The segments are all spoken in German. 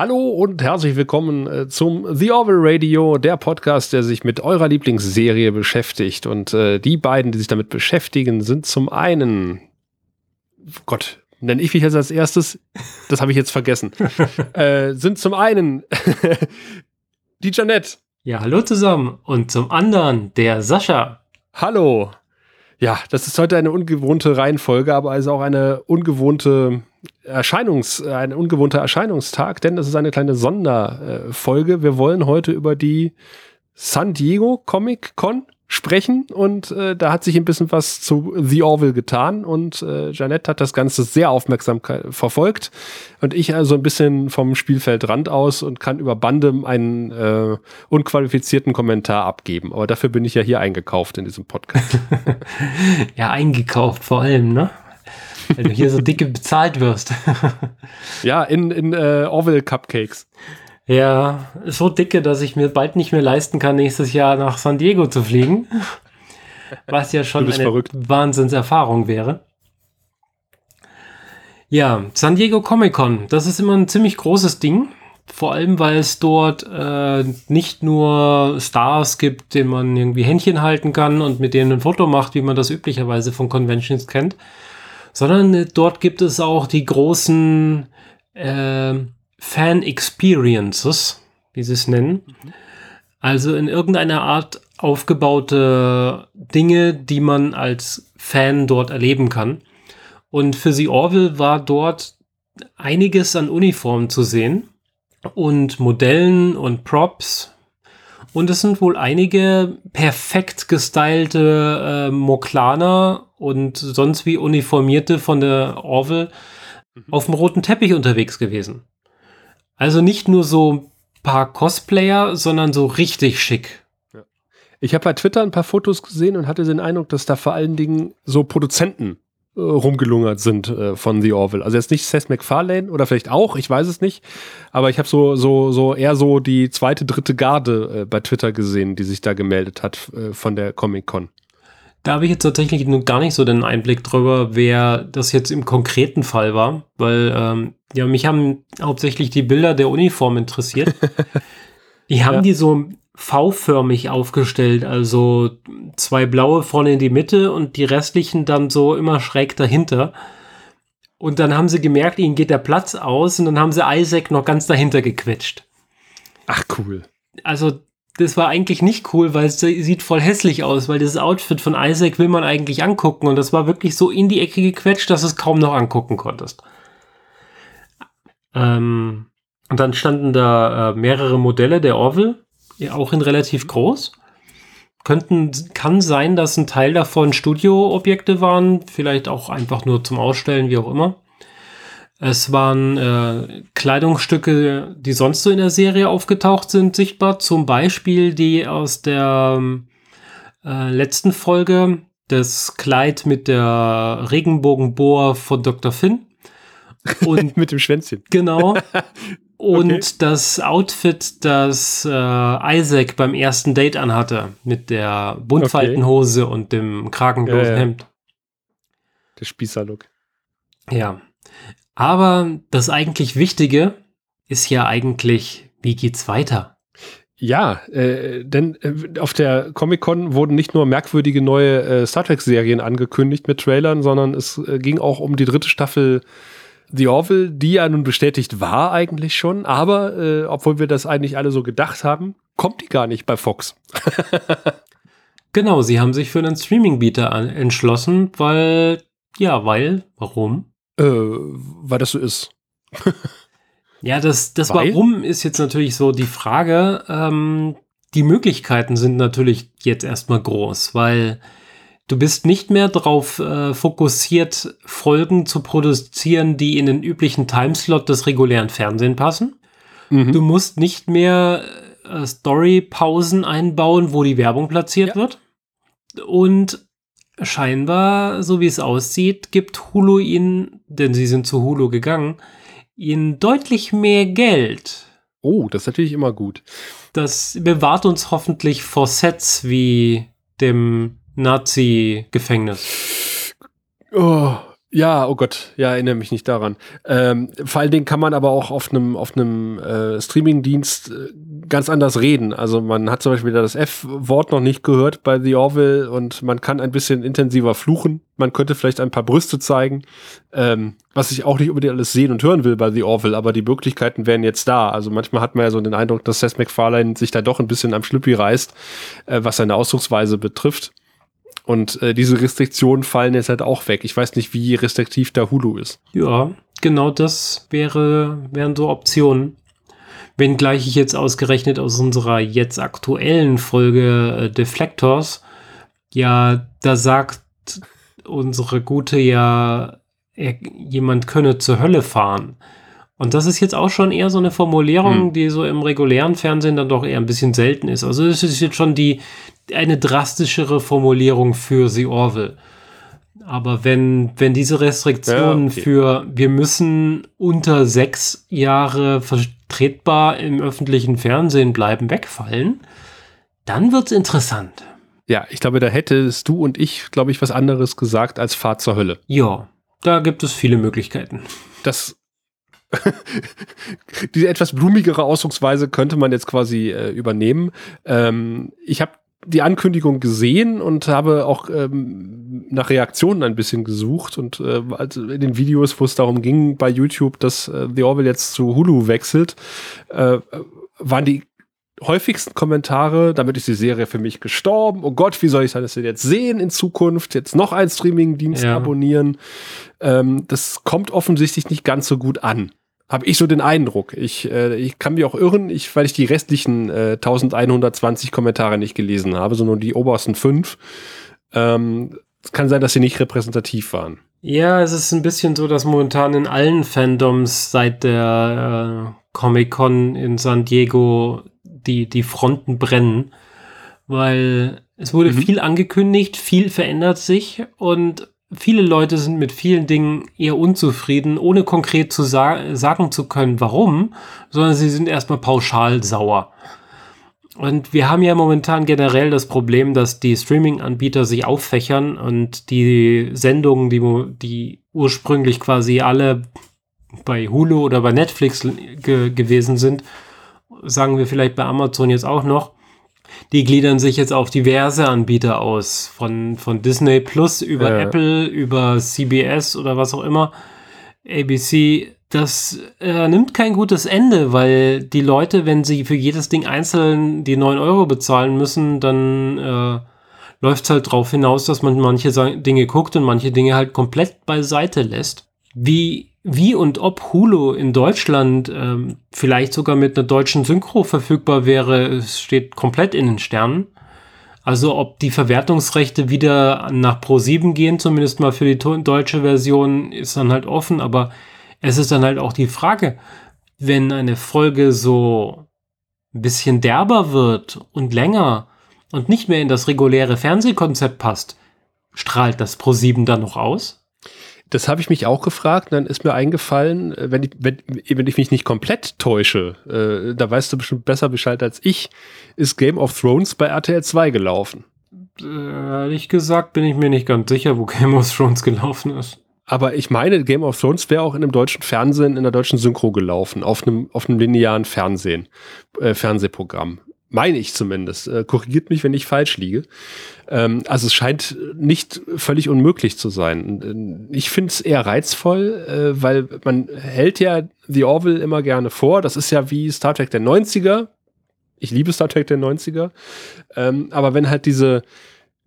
Hallo und herzlich willkommen äh, zum The Orville Radio, der Podcast, der sich mit eurer Lieblingsserie beschäftigt. Und äh, die beiden, die sich damit beschäftigen, sind zum einen, Gott, nenne ich mich jetzt als erstes, das habe ich jetzt vergessen, äh, sind zum einen die Janette. Ja, hallo zusammen. Und zum anderen der Sascha. Hallo. Ja, das ist heute eine ungewohnte Reihenfolge, aber also auch eine ungewohnte Erscheinungs, ein ungewohnter Erscheinungstag, denn es ist eine kleine Sonderfolge. Wir wollen heute über die San Diego Comic Con sprechen und äh, da hat sich ein bisschen was zu The Orville getan und äh, Janette hat das Ganze sehr aufmerksam verfolgt und ich also ein bisschen vom Spielfeldrand aus und kann über Bande einen äh, unqualifizierten Kommentar abgeben. Aber dafür bin ich ja hier eingekauft in diesem Podcast. ja, eingekauft vor allem, ne? Wenn du hier so dicke bezahlt wirst. ja, in, in äh, Orville Cupcakes. Ja, so dicke, dass ich mir bald nicht mehr leisten kann, nächstes Jahr nach San Diego zu fliegen. Was ja schon eine verrückt. Wahnsinnserfahrung wäre. Ja, San Diego Comic Con, das ist immer ein ziemlich großes Ding. Vor allem, weil es dort äh, nicht nur Stars gibt, denen man irgendwie Händchen halten kann und mit denen ein Foto macht, wie man das üblicherweise von Conventions kennt, sondern äh, dort gibt es auch die großen äh, Fan-Experiences, wie sie es nennen. Also in irgendeiner Art aufgebaute Dinge, die man als Fan dort erleben kann. Und für sie Orville war dort einiges an Uniformen zu sehen und Modellen und Props. Und es sind wohl einige perfekt gestylte äh, Moklaner und sonst wie Uniformierte von der Orville mhm. auf dem roten Teppich unterwegs gewesen. Also nicht nur so ein paar Cosplayer, sondern so richtig schick. Ich habe bei Twitter ein paar Fotos gesehen und hatte den Eindruck, dass da vor allen Dingen so Produzenten äh, rumgelungert sind äh, von The Orville. Also jetzt nicht Seth MacFarlane oder vielleicht auch, ich weiß es nicht. Aber ich habe so, so, so eher so die zweite, dritte Garde äh, bei Twitter gesehen, die sich da gemeldet hat von der Comic-Con. Da habe ich jetzt tatsächlich nur gar nicht so den Einblick drüber, wer das jetzt im konkreten Fall war, weil ähm, ja, mich haben hauptsächlich die Bilder der Uniform interessiert. Die haben ja. die so V-förmig aufgestellt, also zwei blaue vorne in die Mitte und die restlichen dann so immer schräg dahinter. Und dann haben sie gemerkt, ihnen geht der Platz aus und dann haben sie Isaac noch ganz dahinter gequetscht. Ach cool. Also das war eigentlich nicht cool, weil es sieht voll hässlich aus, weil das Outfit von Isaac will man eigentlich angucken und das war wirklich so in die Ecke gequetscht, dass du es kaum noch angucken konntest. Ähm, und dann standen da äh, mehrere Modelle der Orville, auch in relativ groß. Könnten, kann sein, dass ein Teil davon Studioobjekte waren, vielleicht auch einfach nur zum Ausstellen, wie auch immer. Es waren äh, Kleidungsstücke, die sonst so in der Serie aufgetaucht sind, sichtbar. Zum Beispiel die aus der äh, letzten Folge, das Kleid mit der Regenbogenbohr von Dr. Finn. Und mit dem Schwänzchen. Genau. Und okay. das Outfit, das äh, Isaac beim ersten Date anhatte, mit der Buntfaltenhose okay. und dem kragenlosen äh, Hemd. Der Spießerlook. Ja. Aber das eigentlich Wichtige ist ja eigentlich, wie geht's weiter? Ja, äh, denn äh, auf der Comic-Con wurden nicht nur merkwürdige neue äh, Star Trek-Serien angekündigt mit Trailern, sondern es äh, ging auch um die dritte Staffel The Orville, die ja nun bestätigt war eigentlich schon, aber äh, obwohl wir das eigentlich alle so gedacht haben, kommt die gar nicht bei Fox. genau, sie haben sich für einen Streaming-Bieter entschlossen, weil, ja, weil, warum? Äh, weil das so ist. ja, das, das Warum ist jetzt natürlich so die Frage. Ähm, die Möglichkeiten sind natürlich jetzt erstmal groß, weil du bist nicht mehr darauf äh, fokussiert, Folgen zu produzieren, die in den üblichen Timeslot des regulären Fernsehen passen. Mhm. Du musst nicht mehr äh, Story-Pausen einbauen, wo die Werbung platziert ja. wird. Und scheinbar, so wie es aussieht, gibt Hulu ihnen, denn sie sind zu Hulu gegangen, ihnen deutlich mehr Geld. Oh, das ist natürlich immer gut. Das bewahrt uns hoffentlich vor Sets wie dem Nazi-Gefängnis. Oh, Ja, oh Gott, ja, erinnere mich nicht daran. Ähm, vor allen Dingen kann man aber auch auf einem auf einem äh, Streamingdienst äh, ganz anders reden. Also man hat zum Beispiel das F-Wort noch nicht gehört bei The Orville und man kann ein bisschen intensiver fluchen. Man könnte vielleicht ein paar Brüste zeigen, ähm, was ich auch nicht unbedingt alles sehen und hören will bei The Orville, aber die Möglichkeiten wären jetzt da. Also manchmal hat man ja so den Eindruck, dass Seth MacFarlane sich da doch ein bisschen am Schlüppi reißt, äh, was seine Ausdrucksweise betrifft. Und äh, diese Restriktionen fallen jetzt halt auch weg. Ich weiß nicht, wie restriktiv da Hulu ist. Ja, genau das wäre, wären so Optionen. Wenngleich ich jetzt ausgerechnet aus unserer jetzt aktuellen Folge äh, Deflectors, ja, da sagt unsere gute ja, er, jemand könne zur Hölle fahren. Und das ist jetzt auch schon eher so eine Formulierung, hm. die so im regulären Fernsehen dann doch eher ein bisschen selten ist. Also es ist jetzt schon die, eine drastischere Formulierung für The Orville. Aber wenn, wenn diese Restriktionen ja, okay. für wir müssen unter sechs Jahre vertretbar im öffentlichen Fernsehen bleiben, wegfallen, dann wird es interessant. Ja, ich glaube, da hättest du und ich, glaube ich, was anderes gesagt als Fahrt zur Hölle. Ja, da gibt es viele Möglichkeiten. Das diese etwas blumigere Ausdrucksweise könnte man jetzt quasi äh, übernehmen. Ähm, ich habe die Ankündigung gesehen und habe auch ähm, nach Reaktionen ein bisschen gesucht und äh, also in den Videos, wo es darum ging bei YouTube, dass äh, The Orville jetzt zu Hulu wechselt, äh, waren die häufigsten Kommentare, damit ist die Serie für mich gestorben. Oh Gott, wie soll ich das denn jetzt sehen in Zukunft? Jetzt noch einen Streaming-Dienst ja. abonnieren. Ähm, das kommt offensichtlich nicht ganz so gut an habe ich so den Eindruck. Ich, äh, ich kann mich auch irren, ich, weil ich die restlichen äh, 1120 Kommentare nicht gelesen habe, sondern die obersten fünf. Ähm, es kann sein, dass sie nicht repräsentativ waren. Ja, es ist ein bisschen so, dass momentan in allen Fandoms seit der äh, Comic-Con in San Diego die, die Fronten brennen, weil es wurde mhm. viel angekündigt, viel verändert sich und viele Leute sind mit vielen Dingen eher unzufrieden, ohne konkret zu sa sagen zu können, warum, sondern sie sind erstmal pauschal sauer. Und wir haben ja momentan generell das Problem, dass die Streaming-Anbieter sich auffächern und die Sendungen, die, die ursprünglich quasi alle bei Hulu oder bei Netflix ge gewesen sind, sagen wir vielleicht bei Amazon jetzt auch noch, die gliedern sich jetzt auf diverse Anbieter aus. Von, von Disney Plus über äh. Apple, über CBS oder was auch immer. ABC, das äh, nimmt kein gutes Ende, weil die Leute, wenn sie für jedes Ding einzeln die 9 Euro bezahlen müssen, dann äh, läuft es halt darauf hinaus, dass man manche Dinge guckt und manche Dinge halt komplett beiseite lässt. Wie wie und ob Hulu in Deutschland ähm, vielleicht sogar mit einer deutschen Synchro verfügbar wäre, es steht komplett in den Sternen. Also ob die Verwertungsrechte wieder nach Pro7 gehen, zumindest mal für die deutsche Version, ist dann halt offen. Aber es ist dann halt auch die Frage, wenn eine Folge so ein bisschen derber wird und länger und nicht mehr in das reguläre Fernsehkonzept passt, strahlt das Pro7 dann noch aus? Das habe ich mich auch gefragt. Dann ist mir eingefallen, äh, wenn ich, wenn, wenn ich mich nicht komplett täusche, äh, da weißt du bestimmt besser Bescheid als ich, ist Game of Thrones bei RTL 2 gelaufen. Äh, ehrlich gesagt bin ich mir nicht ganz sicher, wo Game of Thrones gelaufen ist. Aber ich meine, Game of Thrones wäre auch in einem deutschen Fernsehen, in der deutschen Synchro gelaufen, auf einem, auf einem linearen Fernsehen, äh, Fernsehprogramm. Meine ich zumindest. Äh, korrigiert mich, wenn ich falsch liege. Ähm, also es scheint nicht völlig unmöglich zu sein. Ich finde es eher reizvoll, äh, weil man hält ja The Orville immer gerne vor. Das ist ja wie Star Trek der 90er. Ich liebe Star Trek der 90er. Ähm, aber wenn halt diese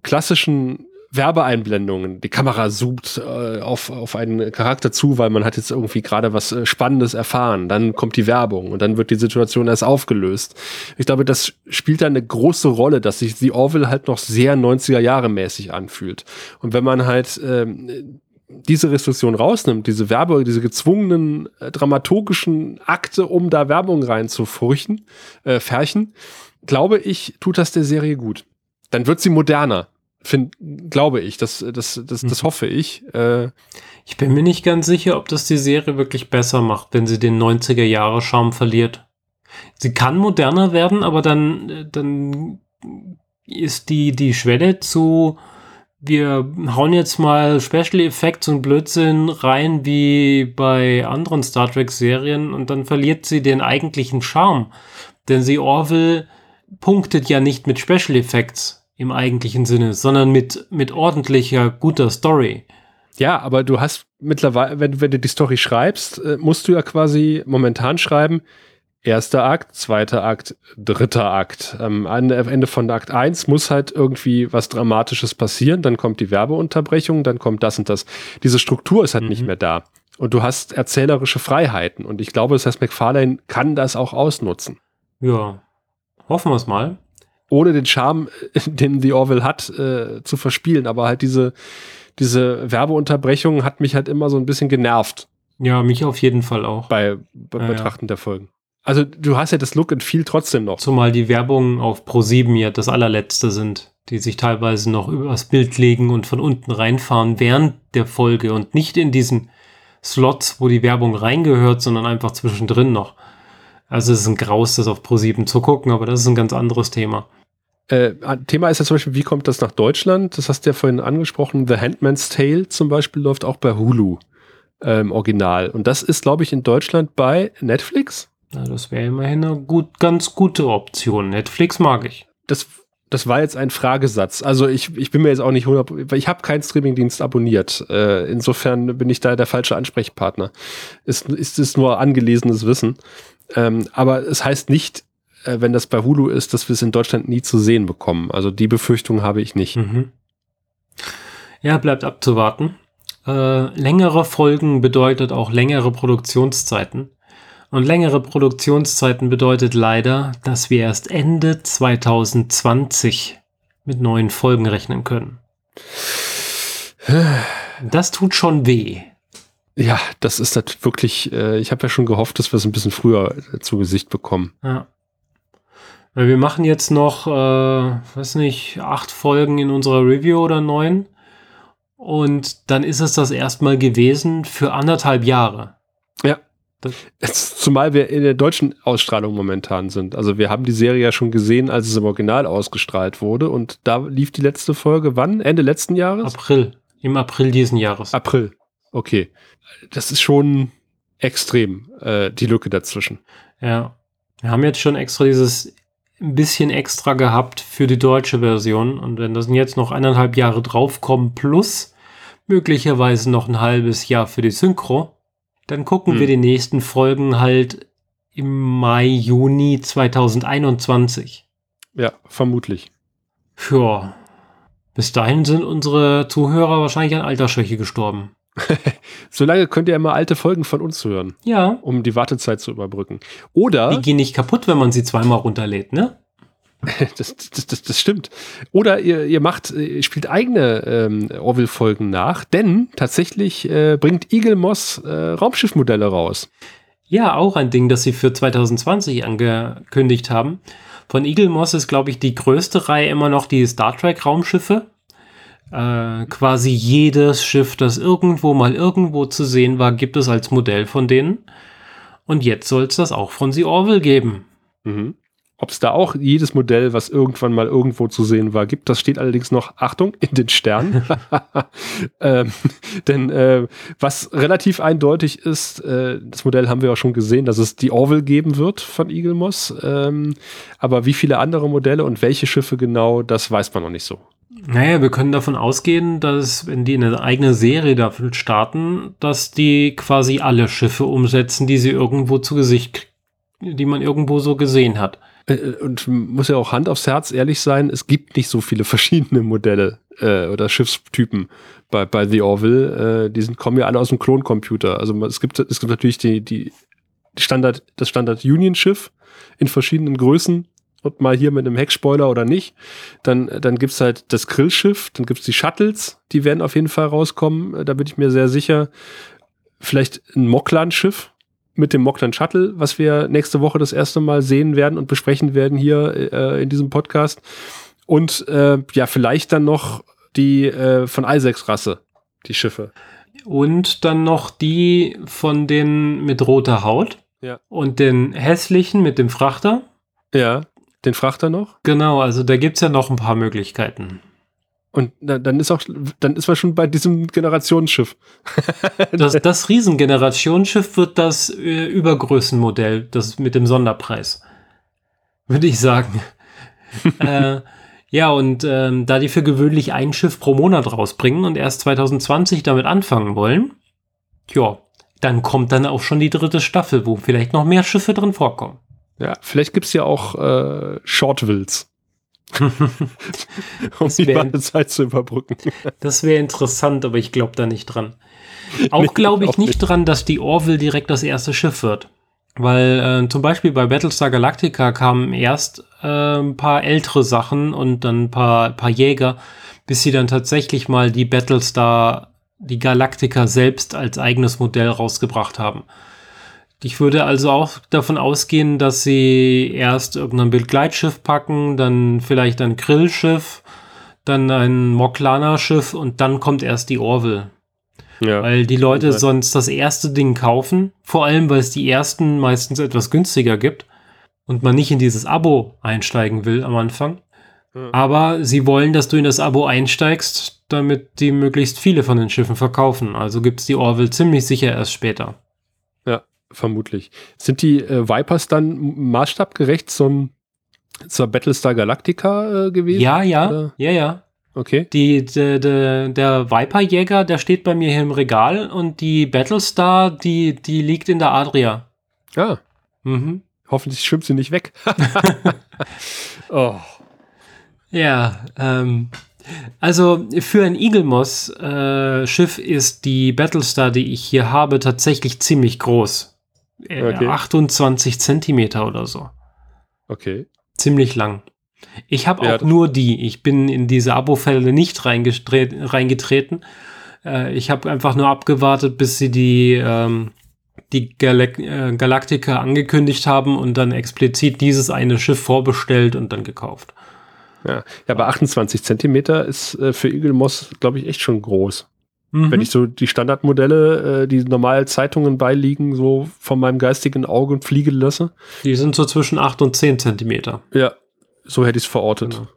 klassischen Werbeeinblendungen. Die Kamera zoomt äh, auf, auf einen Charakter zu, weil man hat jetzt irgendwie gerade was äh, Spannendes erfahren. Dann kommt die Werbung und dann wird die Situation erst aufgelöst. Ich glaube, das spielt da eine große Rolle, dass sich The Orville halt noch sehr 90er Jahre mäßig anfühlt. Und wenn man halt ähm, diese Restriktion rausnimmt, diese Werbe, diese gezwungenen äh, dramaturgischen Akte, um da Werbung reinzufurchen, äh, färchen, glaube ich, tut das der Serie gut. Dann wird sie moderner Find, glaube ich, das, das, das, das hm. hoffe ich. Äh, ich bin mir nicht ganz sicher, ob das die Serie wirklich besser macht, wenn sie den 90er Jahre Charme verliert. Sie kann moderner werden, aber dann, dann ist die, die Schwelle zu wir hauen jetzt mal Special Effects und Blödsinn rein wie bei anderen Star Trek Serien und dann verliert sie den eigentlichen Charme. Denn sie Orville punktet ja nicht mit Special Effects im eigentlichen Sinne, sondern mit, mit ordentlicher, guter Story. Ja, aber du hast mittlerweile, wenn, wenn du die Story schreibst, äh, musst du ja quasi momentan schreiben, erster Akt, zweiter Akt, dritter Akt. Ähm, am Ende von Akt 1 muss halt irgendwie was Dramatisches passieren, dann kommt die Werbeunterbrechung, dann kommt das und das. Diese Struktur ist halt mhm. nicht mehr da. Und du hast erzählerische Freiheiten. Und ich glaube, das heißt, McFarlane kann das auch ausnutzen. Ja, hoffen wir es mal. Ohne den Charme, den The Orville hat, äh, zu verspielen. Aber halt diese, diese Werbeunterbrechung hat mich halt immer so ein bisschen genervt. Ja, mich auf jeden Fall auch. Bei, bei ja, Betrachten ja. der Folgen. Also du hast ja das Look and Feel trotzdem noch. Zumal die Werbungen auf Pro7 ja das allerletzte sind, die sich teilweise noch übers Bild legen und von unten reinfahren während der Folge und nicht in diesen Slots, wo die Werbung reingehört, sondern einfach zwischendrin noch. Also es ist ein Graus, das auf Pro7 zu gucken, aber das ist ein ganz anderes Thema. Äh, Thema ist ja zum Beispiel, wie kommt das nach Deutschland? Das hast du ja vorhin angesprochen. The Handman's Tale zum Beispiel läuft auch bei Hulu äh, im Original. Und das ist, glaube ich, in Deutschland bei Netflix. Ja, das wäre immerhin eine gut, ganz gute Option. Netflix mag ich. Das, das war jetzt ein Fragesatz. Also ich, ich bin mir jetzt auch nicht 100, weil ich habe keinen Streamingdienst abonniert. Äh, insofern bin ich da der falsche Ansprechpartner. Ist, ist es nur angelesenes Wissen. Ähm, aber es heißt nicht, äh, wenn das bei Hulu ist, dass wir es in Deutschland nie zu sehen bekommen. Also die Befürchtung habe ich nicht. Mhm. Ja, bleibt abzuwarten. Äh, längere Folgen bedeutet auch längere Produktionszeiten. Und längere Produktionszeiten bedeutet leider, dass wir erst Ende 2020 mit neuen Folgen rechnen können. Das tut schon weh. Ja, das ist das wirklich, äh, ich habe ja schon gehofft, dass wir es ein bisschen früher äh, zu Gesicht bekommen. Ja. Weil wir machen jetzt noch, äh, weiß nicht, acht Folgen in unserer Review oder neun. Und dann ist es das erstmal gewesen für anderthalb Jahre. Ja. Zumal wir in der deutschen Ausstrahlung momentan sind. Also wir haben die Serie ja schon gesehen, als es im Original ausgestrahlt wurde. Und da lief die letzte Folge wann? Ende letzten Jahres? April. Im April diesen Jahres. April. Okay. Das ist schon extrem, äh, die Lücke dazwischen. Ja. Wir haben jetzt schon extra dieses ein bisschen extra gehabt für die deutsche Version. Und wenn das jetzt noch eineinhalb Jahre draufkommen, plus möglicherweise noch ein halbes Jahr für die Synchro, dann gucken hm. wir die nächsten Folgen halt im Mai, Juni 2021. Ja, vermutlich. Ja. Bis dahin sind unsere Zuhörer wahrscheinlich an Altersschwäche gestorben. Solange könnt ihr immer alte Folgen von uns hören. Ja. Um die Wartezeit zu überbrücken. Oder. Die gehen nicht kaputt, wenn man sie zweimal runterlädt, ne? das, das, das, das, stimmt. Oder ihr, ihr macht, ihr spielt eigene ähm, Orville-Folgen nach, denn tatsächlich äh, bringt Eagle Moss äh, Raumschiffmodelle raus. Ja, auch ein Ding, das sie für 2020 angekündigt haben. Von Eagle Moss ist, glaube ich, die größte Reihe immer noch die Star Trek Raumschiffe. Äh, quasi jedes Schiff, das irgendwo mal irgendwo zu sehen war, gibt es als Modell von denen. Und jetzt soll es das auch von The Orville geben. Mhm. Ob es da auch jedes Modell, was irgendwann mal irgendwo zu sehen war, gibt, das steht allerdings noch, Achtung, in den Sternen. ähm, denn äh, was relativ eindeutig ist, äh, das Modell haben wir auch schon gesehen, dass es die Orville geben wird von Eagle Moss. Ähm, aber wie viele andere Modelle und welche Schiffe genau, das weiß man noch nicht so. Naja, wir können davon ausgehen, dass, wenn die eine eigene Serie dafür starten, dass die quasi alle Schiffe umsetzen, die sie irgendwo zu Gesicht, die man irgendwo so gesehen hat. Äh, äh, und muss ja auch Hand aufs Herz ehrlich sein, es gibt nicht so viele verschiedene Modelle äh, oder Schiffstypen bei, bei The Orville. Äh, die sind, kommen ja alle aus dem Kloncomputer. Also es gibt, es gibt natürlich die, die Standard, das Standard Union-Schiff in verschiedenen Größen und mal hier mit einem Heckspoiler oder nicht. Dann, dann gibt's halt das Grillschiff, dann gibt's die Shuttles, die werden auf jeden Fall rauskommen, äh, da bin ich mir sehr sicher. Vielleicht ein Moklan-Schiff, mit dem Mockland Shuttle, was wir nächste Woche das erste Mal sehen werden und besprechen werden hier äh, in diesem Podcast. Und äh, ja, vielleicht dann noch die äh, von Isaacs Rasse, die Schiffe. Und dann noch die von den mit roter Haut. Ja. Und den hässlichen mit dem Frachter. Ja, den Frachter noch. Genau, also da gibt es ja noch ein paar Möglichkeiten. Und dann ist auch, dann ist man schon bei diesem Generationsschiff. das, das Riesengenerationsschiff wird das äh, Übergrößenmodell, das mit dem Sonderpreis. Würde ich sagen. äh, ja, und ähm, da die für gewöhnlich ein Schiff pro Monat rausbringen und erst 2020 damit anfangen wollen, ja, dann kommt dann auch schon die dritte Staffel, wo vielleicht noch mehr Schiffe drin vorkommen. Ja, vielleicht gibt es ja auch äh, Shortwills. um die Wartezeit zu überbrücken. das wäre interessant, aber ich glaube da nicht dran. Auch glaube ich nicht dran, dass die Orville direkt das erste Schiff wird. Weil äh, zum Beispiel bei Battlestar Galactica kamen erst äh, ein paar ältere Sachen und dann ein paar, paar Jäger, bis sie dann tatsächlich mal die Battlestar, die Galactica selbst als eigenes Modell rausgebracht haben. Ich würde also auch davon ausgehen, dass sie erst irgendein Begleitschiff packen, dann vielleicht ein Grillschiff, dann ein Moklana-Schiff und dann kommt erst die Orville. Ja. Weil die Leute okay. sonst das erste Ding kaufen, vor allem weil es die ersten meistens etwas günstiger gibt und man nicht in dieses Abo einsteigen will am Anfang. Ja. Aber sie wollen, dass du in das Abo einsteigst, damit die möglichst viele von den Schiffen verkaufen. Also gibt es die Orville ziemlich sicher erst später vermutlich. Sind die äh, Vipers dann maßstabgerecht zum, zur Battlestar Galactica äh, gewesen? Ja, ja, oder? ja, ja. Okay. Die, de, de, der Viper-Jäger, der steht bei mir hier im Regal und die Battlestar, die, die liegt in der Adria. Ah. Mhm. Hoffentlich schwimmt sie nicht weg. oh. Ja, ähm, also für ein Eagle Moss äh, Schiff ist die Battlestar, die ich hier habe, tatsächlich ziemlich groß. Äh, okay. 28 Zentimeter oder so. Okay. Ziemlich lang. Ich habe ja, auch nur die. Ich bin in diese Abo-Fälle nicht reingetreten. Äh, ich habe einfach nur abgewartet, bis sie die, ähm, die Galac äh, Galaktika angekündigt haben und dann explizit dieses eine Schiff vorbestellt und dann gekauft. Ja, ja aber 28 Zentimeter ist äh, für Eagle Moss, glaube ich, echt schon groß. Mhm. Wenn ich so die Standardmodelle, äh, die normal Zeitungen beiliegen, so von meinem geistigen Auge fliegen lasse. Die sind so zwischen 8 und 10 Zentimeter. Ja, so hätte ich es verortet. Genau.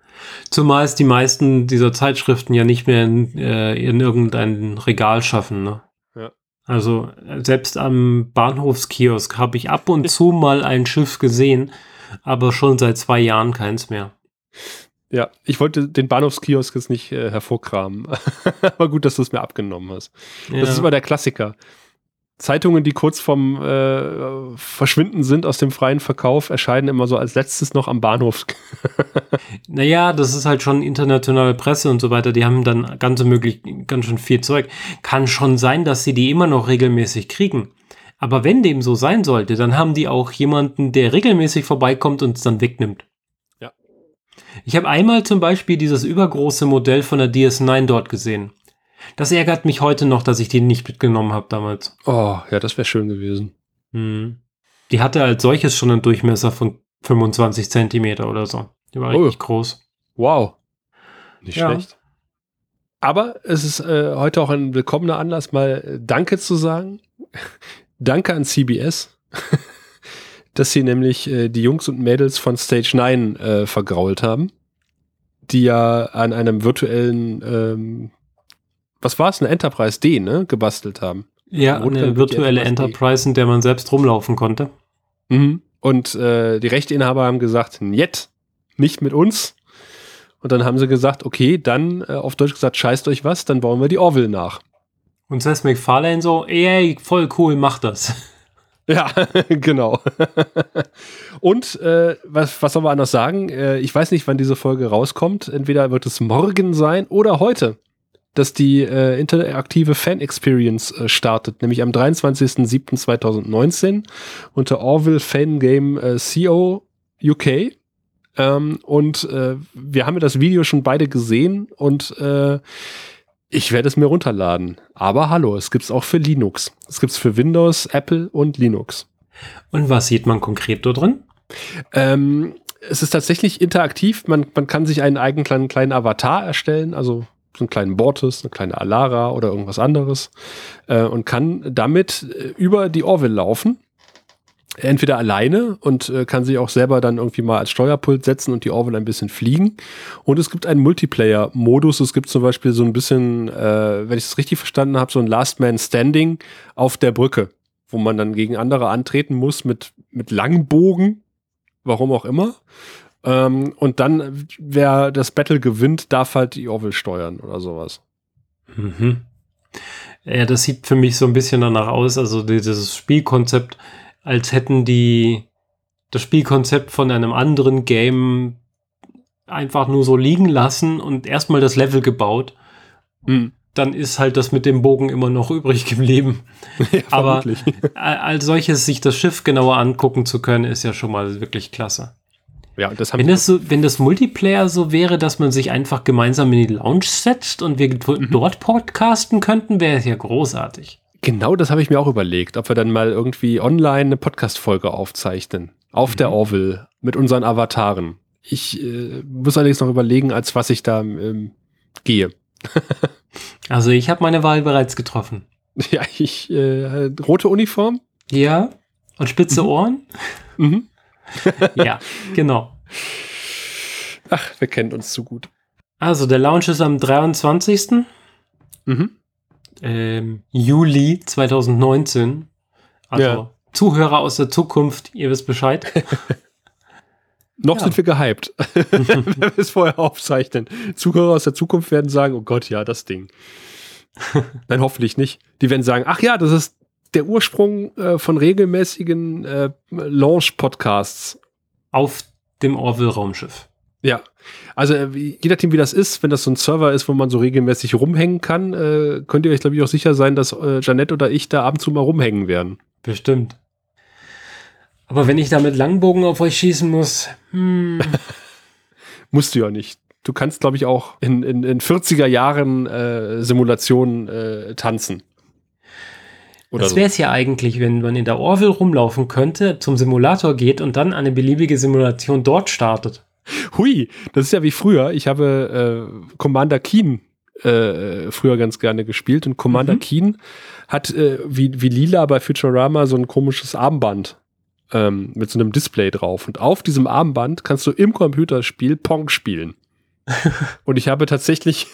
Zumal es die meisten dieser Zeitschriften ja nicht mehr in, äh, in irgendein Regal schaffen. Ne? Ja. Also selbst am Bahnhofskiosk habe ich ab und zu mal ein Schiff gesehen, aber schon seit zwei Jahren keins mehr. Ja, ich wollte den Bahnhofskiosk jetzt nicht äh, hervorkramen. Aber gut, dass du es mir abgenommen hast. Ja. Das ist immer der Klassiker. Zeitungen, die kurz vorm äh, Verschwinden sind aus dem freien Verkauf, erscheinen immer so als letztes noch am Bahnhof. naja, das ist halt schon internationale Presse und so weiter. Die haben dann ganz möglich ganz schön viel Zeug. Kann schon sein, dass sie die immer noch regelmäßig kriegen. Aber wenn dem so sein sollte, dann haben die auch jemanden, der regelmäßig vorbeikommt und es dann wegnimmt. Ich habe einmal zum Beispiel dieses übergroße Modell von der DS9 dort gesehen. Das ärgert mich heute noch, dass ich die nicht mitgenommen habe damals. Oh, ja, das wäre schön gewesen. Hm. Die hatte als solches schon einen Durchmesser von 25 Zentimeter oder so. Die war oh. richtig groß. Wow. Nicht ja. schlecht. Aber es ist äh, heute auch ein willkommener Anlass, mal äh, Danke zu sagen. Danke an CBS. dass sie nämlich äh, die Jungs und Mädels von Stage 9 äh, vergrault haben, die ja an einem virtuellen, ähm, was war es, eine Enterprise D, ne, gebastelt haben. Ja, eine virtuelle Enterprise, in der man selbst rumlaufen konnte. Mhm. Und äh, die Rechteinhaber haben gesagt, njet, nicht mit uns. Und dann haben sie gesagt, okay, dann äh, auf Deutsch gesagt, scheißt euch was, dann bauen wir die Orville nach. Und Seth MacFarlane so, ey, voll cool, mach das. Ja, genau. Und äh, was, was soll man anders sagen? Äh, ich weiß nicht, wann diese Folge rauskommt. Entweder wird es morgen sein oder heute, dass die äh, interaktive Fan-Experience äh, startet, nämlich am 23.07.2019 unter Orville Fangame äh, CO UK. Ähm, und äh, wir haben ja das Video schon beide gesehen und äh, ich werde es mir runterladen. Aber hallo, es gibt es auch für Linux. Es gibt es für Windows, Apple und Linux. Und was sieht man konkret da drin? Ähm, es ist tatsächlich interaktiv. Man, man kann sich einen eigenen kleinen, kleinen Avatar erstellen, also so einen kleinen Bortus, eine kleine Alara oder irgendwas anderes äh, und kann damit äh, über die Orville laufen. Entweder alleine und äh, kann sich auch selber dann irgendwie mal als Steuerpult setzen und die Orville ein bisschen fliegen. Und es gibt einen Multiplayer-Modus. Es gibt zum Beispiel so ein bisschen, äh, wenn ich es richtig verstanden habe, so ein Last Man Standing auf der Brücke, wo man dann gegen andere antreten muss mit, mit Langbogen, warum auch immer. Ähm, und dann, wer das Battle gewinnt, darf halt die Orville steuern oder sowas. Mhm. Ja, das sieht für mich so ein bisschen danach aus, also dieses Spielkonzept als hätten die das Spielkonzept von einem anderen Game einfach nur so liegen lassen und erstmal das Level gebaut. Mhm. Dann ist halt das mit dem Bogen immer noch übrig geblieben. Ja, Aber als solches sich das Schiff genauer angucken zu können, ist ja schon mal wirklich klasse. Ja, das wenn, das so, wenn das Multiplayer so wäre, dass man sich einfach gemeinsam in die Lounge setzt und wir mhm. dort podcasten könnten, wäre es ja großartig. Genau das habe ich mir auch überlegt, ob wir dann mal irgendwie online eine Podcast-Folge aufzeichnen. Auf mhm. der Orville mit unseren Avataren. Ich äh, muss allerdings noch überlegen, als was ich da ähm, gehe. also ich habe meine Wahl bereits getroffen. Ja, ich äh, rote Uniform. Ja. Und spitze mhm. Ohren. Mhm. ja, genau. Ach, wir kennen uns zu gut. Also der Launch ist am 23. Mhm ähm, Juli 2019. Also ja. Zuhörer aus der Zukunft, ihr wisst Bescheid. Noch ja. sind wir gehypt, wenn wir es vorher aufzeichnen. Zuhörer aus der Zukunft werden sagen, oh Gott, ja, das Ding. Nein, hoffentlich nicht. Die werden sagen, ach ja, das ist der Ursprung äh, von regelmäßigen äh, Launch-Podcasts. Auf dem Orville-Raumschiff. Ja, also äh, je nachdem, wie das ist, wenn das so ein Server ist, wo man so regelmäßig rumhängen kann, äh, könnt ihr euch, glaube ich, auch sicher sein, dass äh, Janette oder ich da ab und zu mal rumhängen werden. Bestimmt. Aber wenn ich da mit Langbogen auf euch schießen muss, hm. musst du ja nicht. Du kannst, glaube ich, auch in, in, in 40er Jahren äh, Simulationen äh, tanzen. Oder das wäre es so. ja eigentlich, wenn man in der Orville rumlaufen könnte, zum Simulator geht und dann eine beliebige Simulation dort startet. Hui, das ist ja wie früher. Ich habe äh, Commander Keen äh, früher ganz gerne gespielt und Commander mhm. Keen hat äh, wie, wie Lila bei Futurama so ein komisches Armband ähm, mit so einem Display drauf. Und auf diesem Armband kannst du im Computerspiel Pong spielen. und ich habe tatsächlich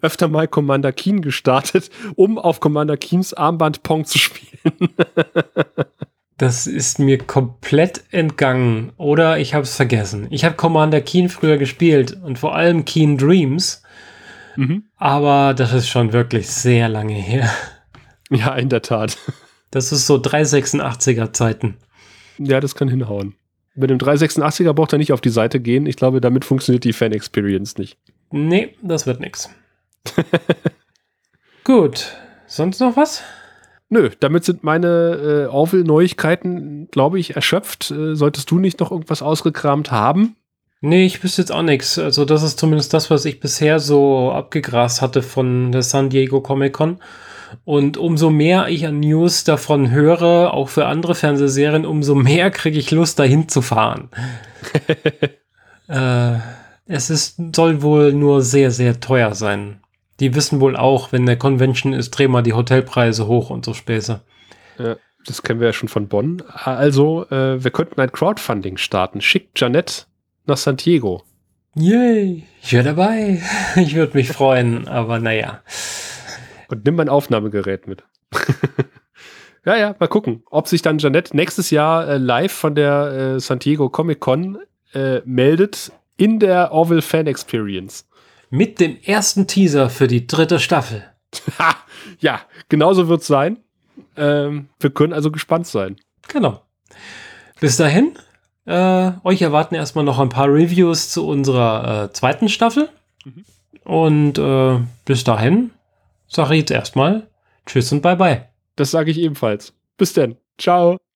öfter mal Commander Keen gestartet, um auf Commander Keens Armband Pong zu spielen. Das ist mir komplett entgangen oder ich habe es vergessen. Ich habe Commander Keen früher gespielt und vor allem Keen Dreams. Mhm. Aber das ist schon wirklich sehr lange her. Ja, in der Tat. Das ist so 386er Zeiten. Ja, das kann hinhauen. Mit dem 386er braucht er nicht auf die Seite gehen. Ich glaube, damit funktioniert die Fan-Experience nicht. Nee, das wird nix. Gut. Sonst noch was? Nö, damit sind meine äh, Orville-Neuigkeiten, glaube ich, erschöpft. Äh, solltest du nicht noch irgendwas ausgekramt haben? Nee, ich wüsste jetzt auch nichts. Also, das ist zumindest das, was ich bisher so abgegrast hatte von der San Diego Comic Con. Und umso mehr ich an News davon höre, auch für andere Fernsehserien, umso mehr kriege ich Lust, dahin zu fahren. äh, es ist, soll wohl nur sehr, sehr teuer sein die wissen wohl auch, wenn der Convention ist, drehen wir die Hotelpreise hoch und so Späße. Ja, das kennen wir ja schon von Bonn. Also, äh, wir könnten ein Crowdfunding starten. Schickt Janette nach San Diego. Yay, ich wäre dabei. Ich würde mich freuen, aber naja. Und nimm mein Aufnahmegerät mit. ja, ja, mal gucken, ob sich dann Janette nächstes Jahr äh, live von der äh, San Diego Comic Con äh, meldet in der Orville Fan Experience mit dem ersten Teaser für die dritte Staffel. ja, genauso wird es sein. Ähm, wir können also gespannt sein. Genau. Bis dahin, äh, euch erwarten erstmal noch ein paar Reviews zu unserer äh, zweiten Staffel. Mhm. Und äh, bis dahin sage ich jetzt erstmal Tschüss und Bye-bye. Das sage ich ebenfalls. Bis denn. Ciao.